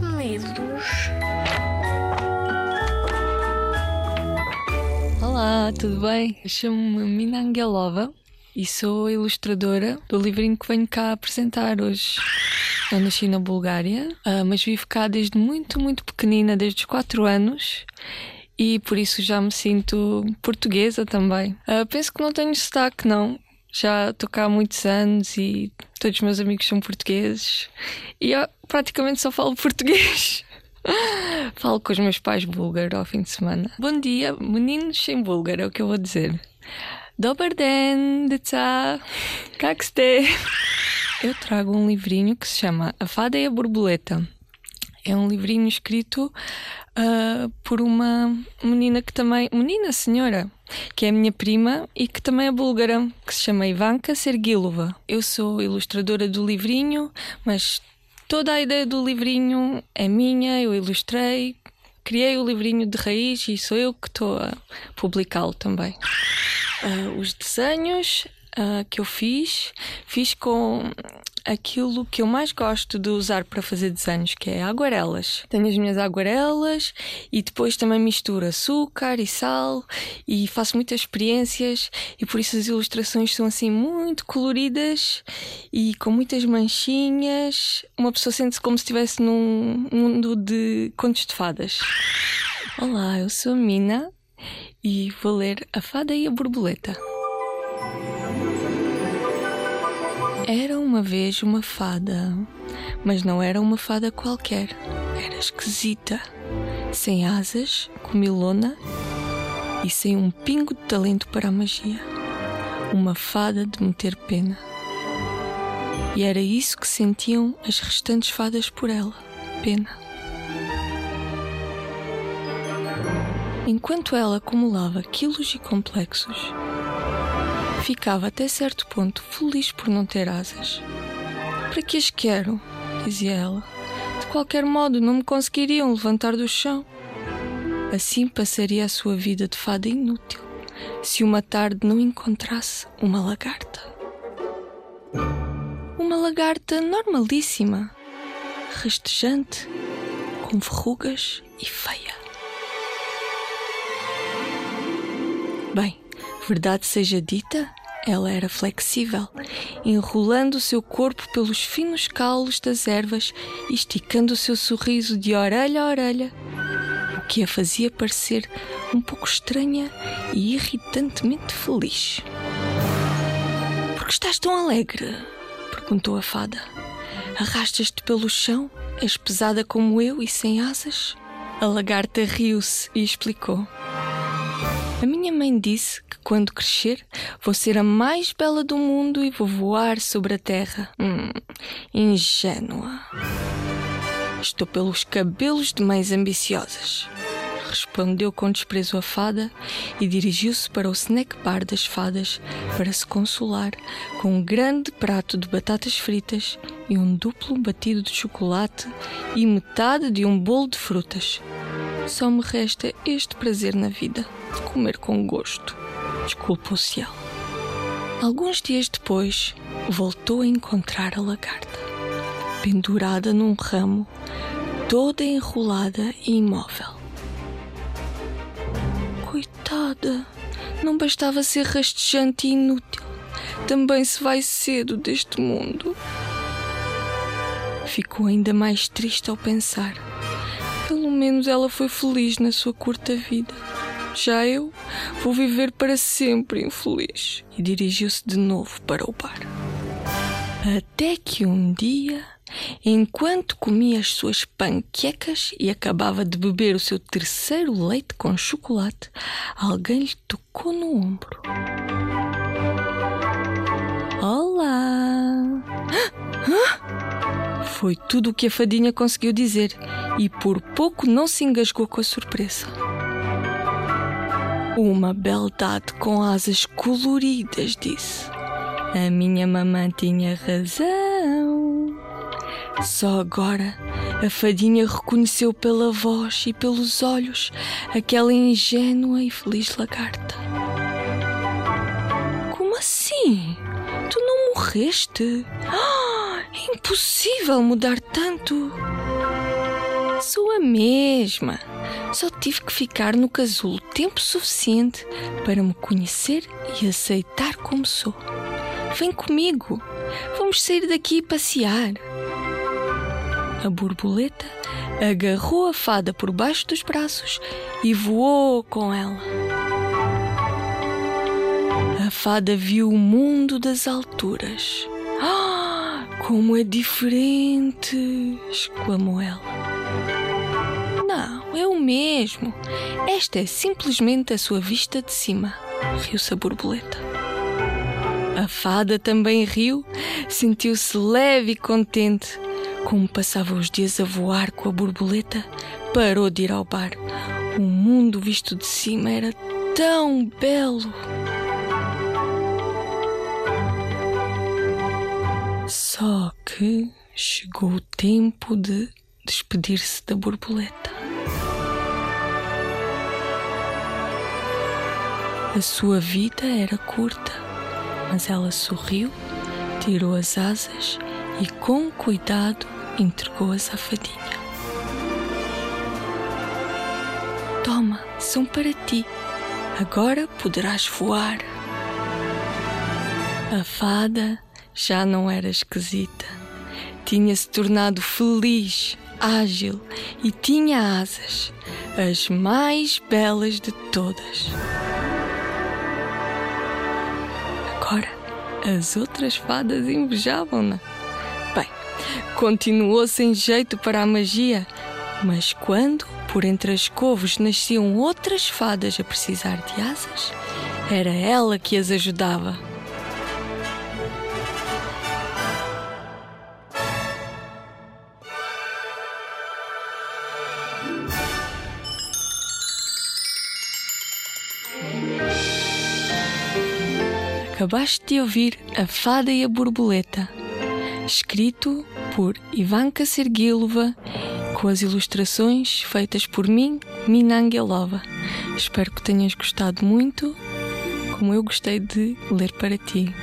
medos. Olá, tudo bem? Chamo-me Mina Angelova e sou ilustradora do livrinho que venho cá apresentar hoje. Eu nasci na Bulgária, ah, mas vivo cá desde muito, muito pequenina, desde os 4 anos. E por isso já me sinto portuguesa também. Ah, penso que não tenho sotaque, não já estou cá há muitos anos e todos os meus amigos são portugueses e eu praticamente só falo português. falo com os meus pais búlgaro ao fim de semana. Bom dia, meninos em búlgaro, é o que eu vou dizer. Dobar den, deca, kak ste? Eu trago um livrinho que se chama A Fada e a Borboleta. É um livrinho escrito uh, por uma menina que também. Menina, senhora, que é a minha prima e que também é búlgara, que se chama Ivanka Sergilova. Eu sou ilustradora do livrinho, mas toda a ideia do livrinho é minha, eu ilustrei, criei o livrinho de raiz e sou eu que estou a publicá-lo também. Uh, os desenhos uh, que eu fiz, fiz com aquilo que eu mais gosto de usar para fazer desenhos, que é aguarelas. Tenho as minhas aguarelas e depois também misturo açúcar e sal e faço muitas experiências e por isso as ilustrações são assim muito coloridas e com muitas manchinhas. Uma pessoa sente-se como se estivesse num mundo de contos de fadas. Olá, eu sou a Mina e vou ler A Fada e a Borboleta. Era uma vez uma fada, mas não era uma fada qualquer. Era esquisita, sem asas, comilona e sem um pingo de talento para a magia. Uma fada de meter pena. E era isso que sentiam as restantes fadas por ela: pena. Enquanto ela acumulava quilos e complexos, ficava até certo ponto feliz por não ter asas. Para que as quero? dizia ela. De qualquer modo, não me conseguiriam levantar do chão. Assim passaria a sua vida de fada inútil se uma tarde não encontrasse uma lagarta. Uma lagarta normalíssima, rastejante, com verrugas e feia. Bem, verdade seja dita, ela era flexível, enrolando o seu corpo pelos finos caules das ervas e esticando o seu sorriso de orelha a orelha, o que a fazia parecer um pouco estranha e irritantemente feliz. Por que estás tão alegre? perguntou a fada. Arrastas-te pelo chão? És pesada como eu e sem asas? A lagarta riu-se e explicou. A minha mãe disse que quando crescer vou ser a mais bela do mundo e vou voar sobre a terra. Hum, ingênua. Estou pelos cabelos de mães ambiciosas. Respondeu com desprezo a fada e dirigiu-se para o snack bar das fadas para se consolar com um grande prato de batatas fritas e um duplo batido de chocolate e metade de um bolo de frutas. Só me resta este prazer na vida comer com gosto. Desculpa-se ela. Alguns dias depois, voltou a encontrar a lagarta, pendurada num ramo, toda enrolada e imóvel. Coitada, não bastava ser rastejante e inútil, também se vai cedo deste mundo. Ficou ainda mais triste ao pensar. Pelo menos ela foi feliz na sua curta vida. Já eu vou viver para sempre infeliz. E dirigiu-se de novo para o bar. Até que um dia, enquanto comia as suas panquecas e acabava de beber o seu terceiro leite com chocolate, alguém lhe tocou no ombro. Olá! Foi tudo o que a fadinha conseguiu dizer e por pouco não se engasgou com a surpresa. Uma beldade com asas coloridas, disse. A minha mamã tinha razão. Só agora a fadinha reconheceu pela voz e pelos olhos aquela ingênua e feliz lagarta. Como assim? Tu não morreste? Ah, impossível mudar tanto. Sou a mesma. Só tive que ficar no casulo tempo suficiente para me conhecer e aceitar como sou. Vem comigo. Vamos sair daqui e passear. A borboleta agarrou a fada por baixo dos braços e voou com ela. A fada viu o mundo das alturas. Ah, como é diferente! exclamou ela. Não, é o mesmo. Esta é simplesmente a sua vista de cima, riu-se a borboleta. A fada também riu, sentiu-se leve e contente como passava os dias a voar com a borboleta, parou de ir ao bar. O mundo visto de cima era tão belo. Só que chegou o tempo de despedir-se da borboleta. A sua vida era curta, mas ela sorriu, tirou as asas e, com cuidado, entregou-as à fadinha. Toma, são para ti. Agora poderás voar. A fada já não era esquisita. Tinha-se tornado feliz, ágil e tinha asas, as mais belas de todas. Agora, as outras fadas invejavam-na. Bem, continuou sem jeito para a magia, mas quando por entre as couves nasciam outras fadas a precisar de asas, era ela que as ajudava. Acabaste de ouvir A Fada e a Borboleta, escrito por Ivanka Sergilova, com as ilustrações feitas por mim, Mina Angelova. Espero que tenhas gostado muito, como eu gostei de ler para ti.